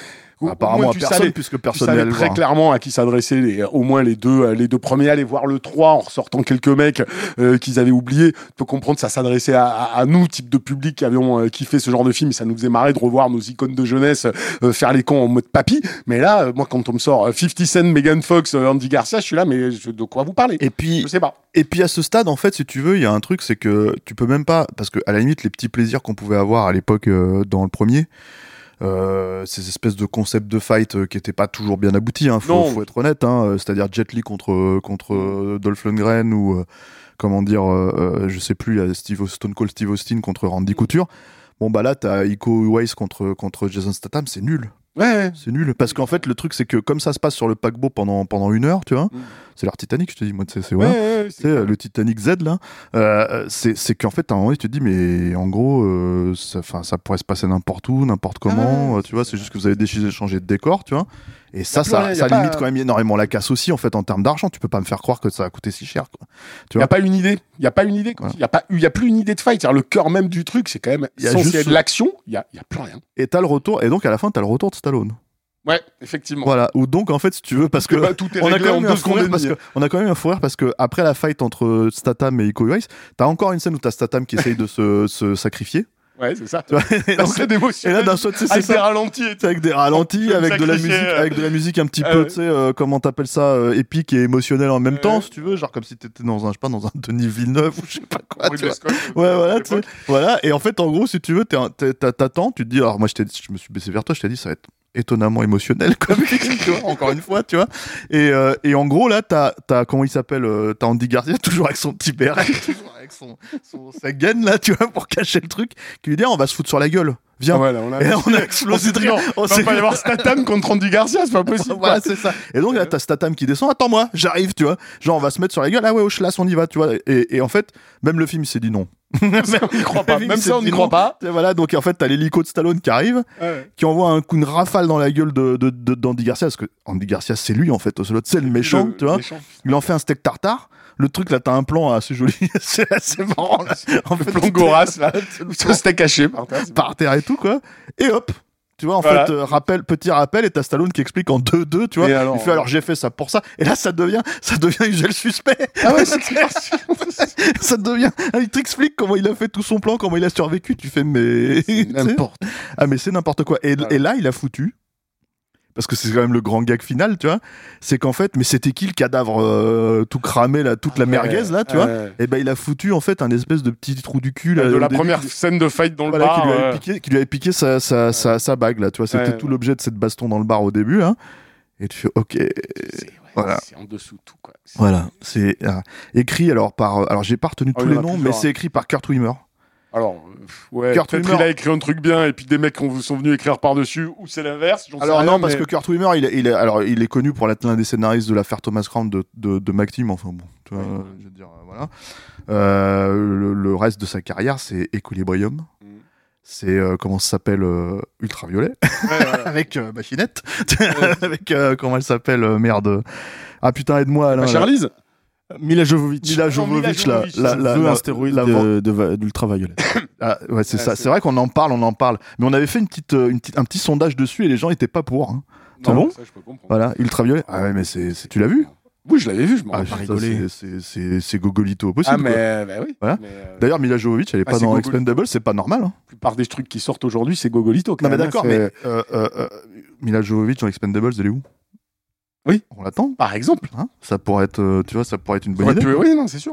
Apparemment, moins, à personne, savais- puisque Tu personne savais très voir. clairement à qui s'adressaient les- au moins les deux, les deux premiers. Aller voir le 3 en ressortant quelques mecs euh, qu'ils avaient oubliés. Tu peux comprendre que ça s'adressait à, à- à nous, type de public qui avions euh, kiffé ce genre de film. Et ça nous faisait marrer de revoir nos icônes de jeunesse euh, faire les cons en mode papy. Mais là, euh, moi, quand on me sort euh, 50 Cent, Megan Fox, Andy Garcia, je suis là, mais je- de quoi vous parlez? Et puis, Je sais pas. Et puis à ce stade, en fait, si tu veux, il y a un truc, c'est que tu peux même pas, parce que à la limite, les petits plaisirs qu'on pouvait avoir à l'époque euh, dans le premier, euh, ces espèces de concepts de fight euh, qui étaient pas toujours bien aboutis, hein, faut, être honnête, hein, euh, c'est-à-dire Jet Li contre contre Dolph Lundgren ou comment dire, je sais plus, Steve Stone Cold Steve Austin contre Randy Couture. Bon bah là, t'as Iko Uwais contre contre Jason Statham, c'est nul. Ouais, ouais. C'est nul. Parce qu'en fait, le truc, c'est que comme ça se passe sur le paquebot pendant, pendant une heure, tu vois, Mm. C'est l'art Titanic, je te dis, moi, tu c'est Ouais, voilà. ouais, ouais, Tu euh, le Titanic Z, là, euh, c'est qu'en fait, à un moment, tu te dis, mais en gros, euh, ça, pourrait se passer n'importe où, n'importe comment, ouais, euh, tu vois, c'est juste que vous avez décidé de changer de décor, tu vois. Et ça, ça, rien, y pas- limite quand même énormément la casse aussi, en fait, en termes d'argent. Tu peux pas me faire croire que ça a coûté si cher, quoi. Il n'y a pas une idée. Il n'y a pas une idée. Voilà. Il n'y a, pas y a plus une idée de fight. C'est-à-dire, le cœur même du truc, c'est quand même Y a juste ce- l'action. Il n'y a, y a plus rien. Et t'as le retour, et donc à la fin, t'as le retour de Stallone. Ouais, effectivement. Voilà. Ou donc, en fait, si tu veux, parce que. Bah, tout est on a quand même eu deux secondes parce que on a quand même un fou rire parce que après la fight entre Statham et Iko Uwais, t'as encore une scène où t'as Statham qui essaye de se, se sacrifier. Ouais, c'est ça. Tu vois, et, donc- et là d'un sais, c'est avec des ralentis avec des ralentis, avec de la musique, euh. avec de la musique un petit Ah peu, tu sais, euh, comment t'appelles ça, euh, épique et émotionnel en même temps, si tu veux, genre comme si t'étais dans un, je sais pas, dans un Denis Villeneuve ou je sais pas quoi. tu Ridley vois. Scott. Ouais, voilà, tu sais. Voilà. Et en fait, en gros, si tu veux, t'attends, tu te dis, alors moi, je, je me suis baissé vers toi, je t'ai dit, ça va être étonnamment émotionnel comme film, tu vois, encore une fois, tu vois. Et, euh, et en gros, là, t'as, t'as, comment il s'appelle, euh, t'as Andy Garcia, toujours avec son petit béret, toujours avec son, son, sa gaine, là, tu vois, pour cacher le truc, qui lui dit, ah, on va se foutre sur la gueule. Viens. Voilà, on a, Et là, on a explosé de rire. On va pas y avoir Statham contre Andy Garcia, c'est pas possible. voilà, c'est ça. Et donc là, t'as Statham qui descend. Attends-moi, j'arrive, tu vois. Genre, on va se mettre sur la gueule. Ah ouais, au schlass, on y va, tu vois. Et, et en fait, même le film, il s'est dit non. Ça, on n'y croit pas. Le film, Même ça, on n'y croit pas. Voilà, donc en fait, t'as l'hélico de Stallone qui arrive, Ouais. qui envoie un coup, une rafale dans la gueule de, de, de- d'Andy Garcia, parce que Andy Garcia, c'est lui, en fait, c'est le méchant, Le- tu vois. méchant. Il en fait un steak tartare. Le truc, là, t'as un plan assez joli, c'est assez marrant, là. En fait, plan Goras, là. c'était caché par terre. par terre et tout, quoi. Et hop! Tu vois, en Voilà. fait, euh, rappel, petit rappel, et t'as Stallone qui explique en 2-2, tu vois. Et alors, il fait alors j'ai fait ça pour ça. Et là, ça devient, ça devient Usuel suspect. Ah ouais, c'est clair. ça devient, il t'explique comment il a fait tout son plan, comment il a survécu. Tu fais, mais. N'importe. Ah, mais c'est n'importe quoi. Et, Voilà. et là, il a foutu. Parce que c'est quand même le grand gag final, tu vois. C'est qu'en fait, mais c'était qui le cadavre euh, tout cramé, là, toute la merguez, là, tu vois. Et ben, il a foutu, en fait, un espèce de petit trou du cul, là. De la début, première scène de fight dans le voilà, bar. qui, lui avait piqué, qui lui avait piqué sa, sa, sa, sa bague, là, tu vois. C'était tout l'objet de cette baston dans le bar au début, hein. Et tu fais, ok. Voilà. c'est en dessous de tout, quoi. Voilà, c'est euh, écrit alors par. Alors j'ai pas retenu Ah, tous les noms, mais c'est écrit par Kurt Wimmer. Alors, ouais, Kurt peut-être Wimmer. il a écrit un truc bien et puis des mecs ont- sont venus écrire par-dessus, ou c'est l'inverse. j'en sais Alors rien, non, parce mais- que Kurt Wimmer, il est, il est, alors il est connu pour être l'un des scénaristes de l'affaire Thomas Crown de, de, de McTeam. Enfin bon, tu vois, je veux dire, euh, voilà. Euh, le, le reste de sa carrière, c'est Equilibrium. Mm. C'est euh, comment ça s'appelle euh, Ultraviolet Ouais, avec Machinette, avec comment elle s'appelle merde. Ah putain aide-moi Alain. Là. Mila Jovovich. Mila Jovovich, la, la, la, un stéroïde la- de, de, va- d'ultraviolet. Ah, ouais, c'est Ouais, ça. c'est- C'est vrai qu'on en parle, on en parle. Mais on avait fait une petite, euh, une petite, un petit sondage dessus et les gens étaient pas pour. hein. Non, bon ça, je peux comprendre. Voilà, ultraviolet. Ah ouais, mais c'est, c'est- tu l'as vu Oui, je l'avais vu, je m'en Ah, rigoler. c'est- c'est- C'est c'est Gogolito au possible. Ah, quoi. mais bah oui. Voilà. Euh, D'ailleurs, Mila Jovovich, elle est Ah, pas c'est dans. Expendable, c'est pas normal. hein. la plupart des trucs qui sortent aujourd'hui, c'est Gogolito. quand Non, mais même, d'accord, hein, mais c'est- euh, Mila Jovovich dans Expendables, elle est où? Oui. On l'attend. Par exemple. hein ça pourrait être, euh, tu vois, ça pourrait être une bonne idée. Oui, non, c'est sûr.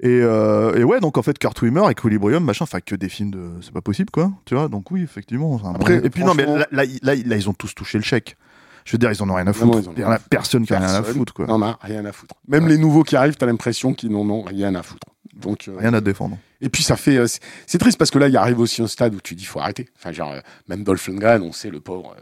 Et, euh, et ouais, donc en fait, Kurt Wimmer, Equilibrium, machin, enfin que des films de, c'est pas possible, quoi. Tu vois, donc oui, effectivement. un Après, bon- et puis non, mais là, là, là, là, ils ont tous touché le chèque. Je veux dire, ils en ont rien à foutre. Il y en a personne qui en a rien à foutre, quoi. n'en a rien à foutre. Même les nouveaux qui arrivent, t'as l'impression qu'ils n'en ont rien à foutre. Donc, euh, Rien à défendre. Et puis ça fait, euh, c'est- triste parce que là, il arrive aussi un stade où tu dis faut arrêter. Enfin, genre euh, même Dolph Lundgren, on sait le pauvre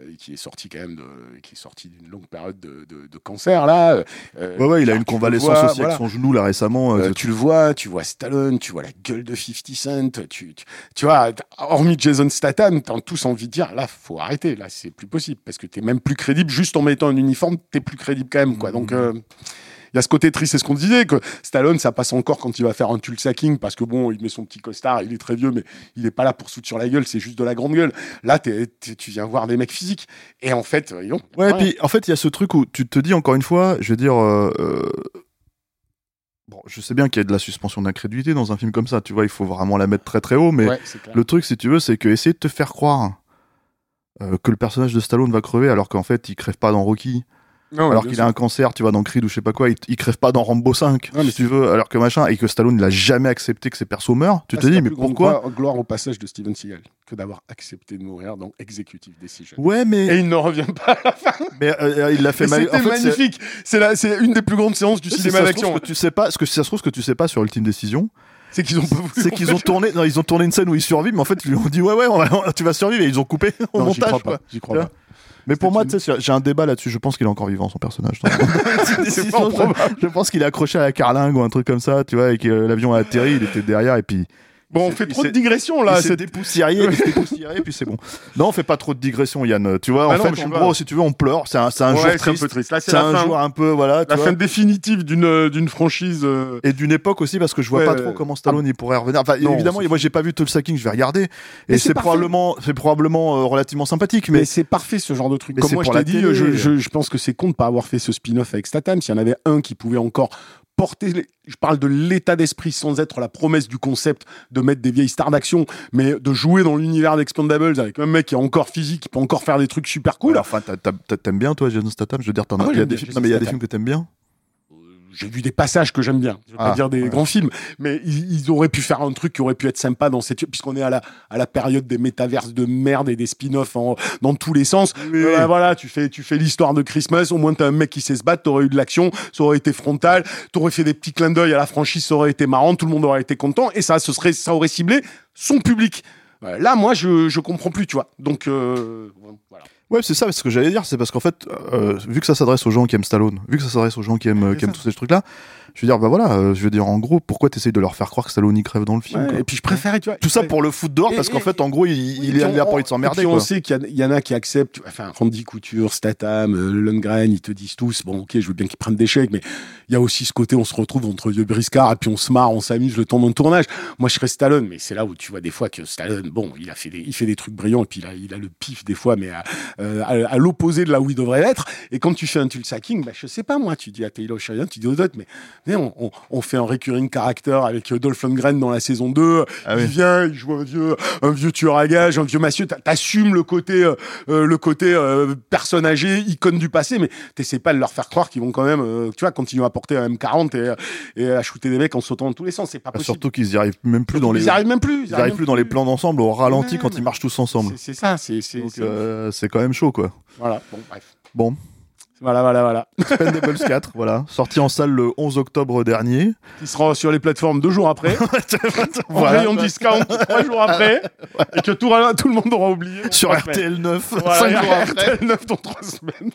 euh, qui est sorti quand même de, qui est sorti d'une longue période de, de- de cancer là. euh, Ouais, ouais, il a une convalescence vois, aussi voilà. avec son genou, là, récemment. Euh, tu le vois, tu vois Stallone, tu vois la gueule de 50 Cent, tu, tu, tu vois, hormis Jason Statham, t'as tous envie de dire, là, faut arrêter, là, c'est plus possible, parce que t'es même plus crédible, juste en mettant un uniforme, t'es plus crédible quand même, quoi. Donc, euh, il y a ce côté triste, c'est ce qu'on disait, que Stallone, ça passe encore quand il va faire un Tulsa King, parce que bon, il met son petit costard, il est très vieux, mais il est pas là pour foutre sur la gueule, c'est juste de la grande gueule. Là, tu viens voir des mecs physiques. Et en fait, ils ont- Ouais, puis en fait, il y a ce truc où tu te dis encore une fois, je veux dire, euh, euh, bon, je sais bien qu'il y a de la suspension d'incrédulité dans un film comme ça, tu vois, il faut vraiment la mettre très très haut, mais Ouais, le truc, si tu veux, c'est que essayer de te faire croire euh, que le personnage de Stallone va crever alors qu'en fait, il crève pas dans Rocky, Non, ouais, alors qu'il a un cancer, tu vois, dans Creed ou je sais pas quoi, il, il crève pas dans Rambo 5, Ouais, mais si tu veux, alors que machin, et que Stallone, il a jamais accepté que ses persos meurent, tu Ah, te dis, mais pourquoi gloire, gloire au passage de Steven Seagal que d'avoir accepté de mourir dans Executive Decision. Ouais, mais, Et il ne revient pas à la fin. mais euh, il l'a fait mal. C'était magnifique. C'est une des plus grandes séances du cinéma d'action. tu sais pas, ce que si ça se trouve, ce que tu sais pas sur Ultime Décision, C'est qu'ils ont c'est qu'ils ont tourné, non, ils ont tourné une scène où ils survivent, mais en fait, ils lui ont dit ouais, ouais, on va- tu vas survivre et ils ont coupé au Non, j'y crois pas. J'y crois pas. Mais pour moi, tu sais, j'ai un débat là-dessus. Je pense qu'il est encore vivant, son personnage. C'est je pense qu'il est accroché à la carlingue ou un truc comme ça, tu vois, et que l'avion a atterri, il était derrière, et puis Bon, on fait trop de digressions là. c'est- dépoussiéré, dépoussiéré, et puis c'est bon. Non, on fait pas trop de digressions, Yann. Tu vois, en Ah non, fait, sais en pas. gros, si tu veux, on pleure. C'est un, un Ouais, jour un triste. peu triste. C'est un fin. jour un peu, voilà, tu La vois. fin définitive d'une d'une franchise. euh, Et d'une époque aussi, parce que je vois Ouais, pas trop comment Stallone il pourrait revenir. Enfin, Non, évidemment, moi j'ai pas vu Tulsa King, je vais regarder. Et c'est probablement, c'est probablement euh, relativement sympathique, Mais, mais c'est parfait ce genre de truc. Mais Comme moi je t'ai dit, je- je pense que c'est con de pas avoir fait ce spin-off avec Statham. S'il y en avait un qui pouvait encore porter, je parle de l'état d'esprit sans être la promesse du concept de mettre des vieilles stars d'action, mais de jouer dans l'univers d'Expandables avec un mec qui est encore physique, qui peut encore faire des trucs super cool. Alors, enfin, t'aimes bien toi, Jason Statham? Je veux dire, t'en Ah as- ouais, il y a j'aime des bien films, Jason non, mais il y a des films que t'aimes bien? J'ai vu des passages que j'aime bien. Je vais pas Ah, dire des ouais. grands films, mais ils, ils auraient pu faire un truc qui aurait pu être sympa dans cette, puisqu'on est à la, à la période des métaverses de merde et des spin-offs dans tous les sens. Euh, voilà, tu fais, tu fais l'histoire de Christmas, au moins t'as un mec qui sait se battre, t'aurais eu de l'action, ça aurait été frontal, t'aurais fait des petits clins d'œil à la franchise, ça aurait été marrant, tout le monde aurait été content, et ça, ce serait, ça aurait ciblé son public. Euh, Là, moi, je, je comprends plus, tu vois. Donc, euh, voilà. Ouais, c'est ça, ce que j'allais dire, c'est parce qu'en fait, euh, vu que ça s'adresse aux gens qui aiment Stallone, vu que ça s'adresse aux gens qui aiment, qui aiment tous ces trucs-là, je veux dire, bah voilà, euh, je veux dire, en gros, pourquoi t'essayes de leur faire croire que Stallone y crève dans le film Ouais, et puis je préférais, tu vois. Tout ça pour le foutre dehors, Et- parce qu'en fait, en gros, il, il Oui, est puis là on- pour de et s'emmerder, on sait qu'il y, a- il y en a qui acceptent, enfin, Randy Couture, Statham, euh, Lundgren, ils te disent tous, bon, ok, je veux bien qu'ils prennent des chèques, mais il y a aussi ce côté, on se retrouve entre vieux briscards, et puis on se marre, on s'amuse le temps d'un tournage. Moi, je serais Stallone, mais c'est là où tu vois des fois que Stallone, bon, il a fait des, il fait des trucs brillants, et puis il a, il a le pif des fois, mais à, euh, à, à l'opposé de là où il devrait être. Et quand tu fais un Tulsa King, bah, je sais pas, moi, tu dis à Taylor Sheridan, tu dis aux autres, mais on, on, on fait un recurring character avec euh, Dolph Lundgren dans la saison 2, Ah il oui. vient, il joue un vieux, un vieux tueur à gages, un vieux massieu. T'a- T'assumes le côté, euh, euh, le côté euh, personne âgée, icône du passé, mais t'essaies pas de leur faire croire qu'ils vont quand même, euh, tu vois, continuer à porter un M40 et, et à shooter des mecs en sautant dans tous les sens. C'est pas Ah, possible. surtout qu'ils y arrivent même plus dans les, ils arrivent même plus. ils arrivent plus dans les plans d'ensemble au ralenti Ouais, quand ils marchent tous ensemble. C'est ça. C'est quand même chaud, quoi. voilà. Bon, bref. Bon, Voilà, voilà, voilà. Expendables 4, voilà, sorti en salle le 11 octobre dernier. Qui sera sur les plateformes deux jours après, en Voilà. rayon discount trois jours après, et que tout, tout le monde aura oublié. Sur. RTL 9, Voilà, 5 jours après. RTL 9 dans trois semaines.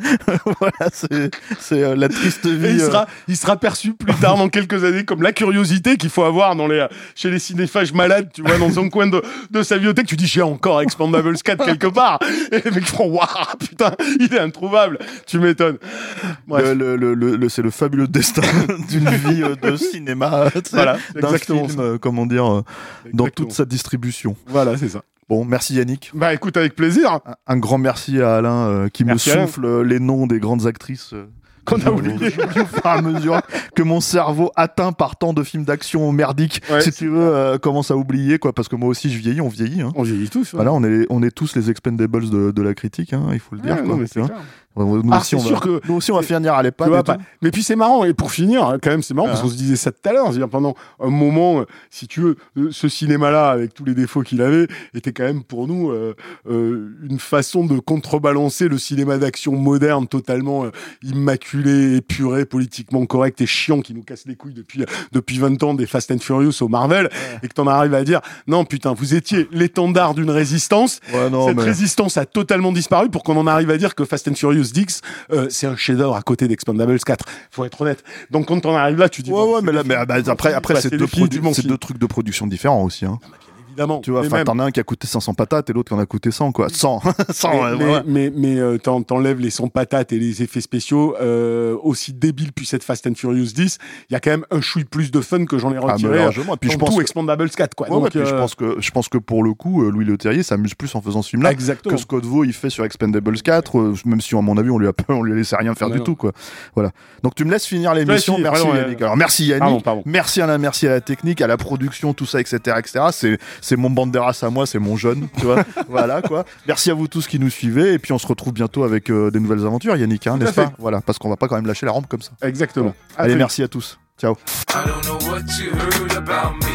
voilà, c'est euh, la triste vie. Et il euh, sera, il sera perçu plus tard dans quelques années comme la curiosité qu'il faut avoir dans les, chez les cinéphages malades, tu vois, dans un coin de, de sa bibliothèque. Tu dis, j'ai encore Expandables 4 quelque part. Et les mecs font, waouh, putain, il est introuvable. tu m'étonnes. Bref. Le- le- le- le- c'est le fabuleux destin d'une vie euh, de cinéma, Voilà, d'un film, euh, comment dire, euh, dans toute sa distribution. Voilà, c'est ça. Bon, merci Yannick. Bah écoute, avec plaisir. Un, un grand merci à Alain qui Merci, me souffle les noms des grandes actrices. Qu'on a oublié. Au fur et à mesure que mon cerveau atteint par tant de films d'action merdiques, Ouais, si tu veux, euh, commence à oublier quoi, parce que moi aussi je vieillis, on vieillit. Hein. On vieillit tous. ouais. Voilà, on est, on est tous les expendables de, de la critique, hein, il faut le dire. Ouais, quoi, non, mais Nous, Ah, aussi, on c'est va, sûr que- nous aussi, on va finir à l'EHPAD. pas-. Mais puis c'est marrant, et pour finir, quand même, c'est marrant, Ah. parce qu'on se disait ça tout à l'heure, c'est-à-dire pendant un moment, euh, si tu veux, euh, ce cinéma-là, avec tous les défauts qu'il avait, était quand même pour nous euh, euh, une façon de contrebalancer le cinéma d'action moderne, totalement euh, immaculé, épuré, politiquement correct et chiant, qui nous casse les couilles depuis, depuis 20 ans des Fast and Furious au Marvel, et que t'en arrives à dire, non putain, vous étiez l'étendard d'une résistance, Ouais, non, cette mais- résistance a totalement disparu pour qu'on en arrive à dire que Fast and Furious 10, euh, c'est un chef-d'œuvre à côté d'Expandables 4. Faut être honnête. Donc quand on arrive là, tu dis. Ouais, bon, ouais, mais là, ah, bah, après, après bah, c'est deux, trucs de production différents aussi. Hein. Évidemment. Tu vois, enfin, t'en as un qui a coûté 500 patates et l'autre qui en a coûté 100, quoi. 100, 100, mais, ouais, mais, ouais. mais, mais, euh, t'en- t'enlèves les 100 patates et les effets spéciaux, euh, aussi débiles puisse être Fast and Furious 10, il y a quand même un chouille plus de fun que j'en ai Ah, retiré. largement. Et puis je pense tout que- Expandables 4, quoi. Ouais, Donc, puis je euh, pense que je pense que pour le coup, euh, Louis Leterrier s'amuse plus en faisant ce film-là que ce qu'Odvo il fait sur Expendables 4, euh, même si à mon avis on lui a on lui a laissé rien faire du non. tout quoi. Voilà. Donc tu me laisses finir l'émission. Merci Yannick. Alors merci Yannick. Pardon, pardon. Merci Alain, merci à la technique, à la production, tout ça, etc., etc. C'est c'est mon banderas à moi, c'est mon jeune, tu vois. voilà quoi. Merci à vous tous qui nous suivez et puis on se retrouve bientôt avec euh, des nouvelles aventures, Yannick, hein, n'est-ce pas Voilà, parce qu'on va pas quand même lâcher la rampe comme ça. Exactement. Allez, merci à tous. Ciao. I don't know what you heard about me.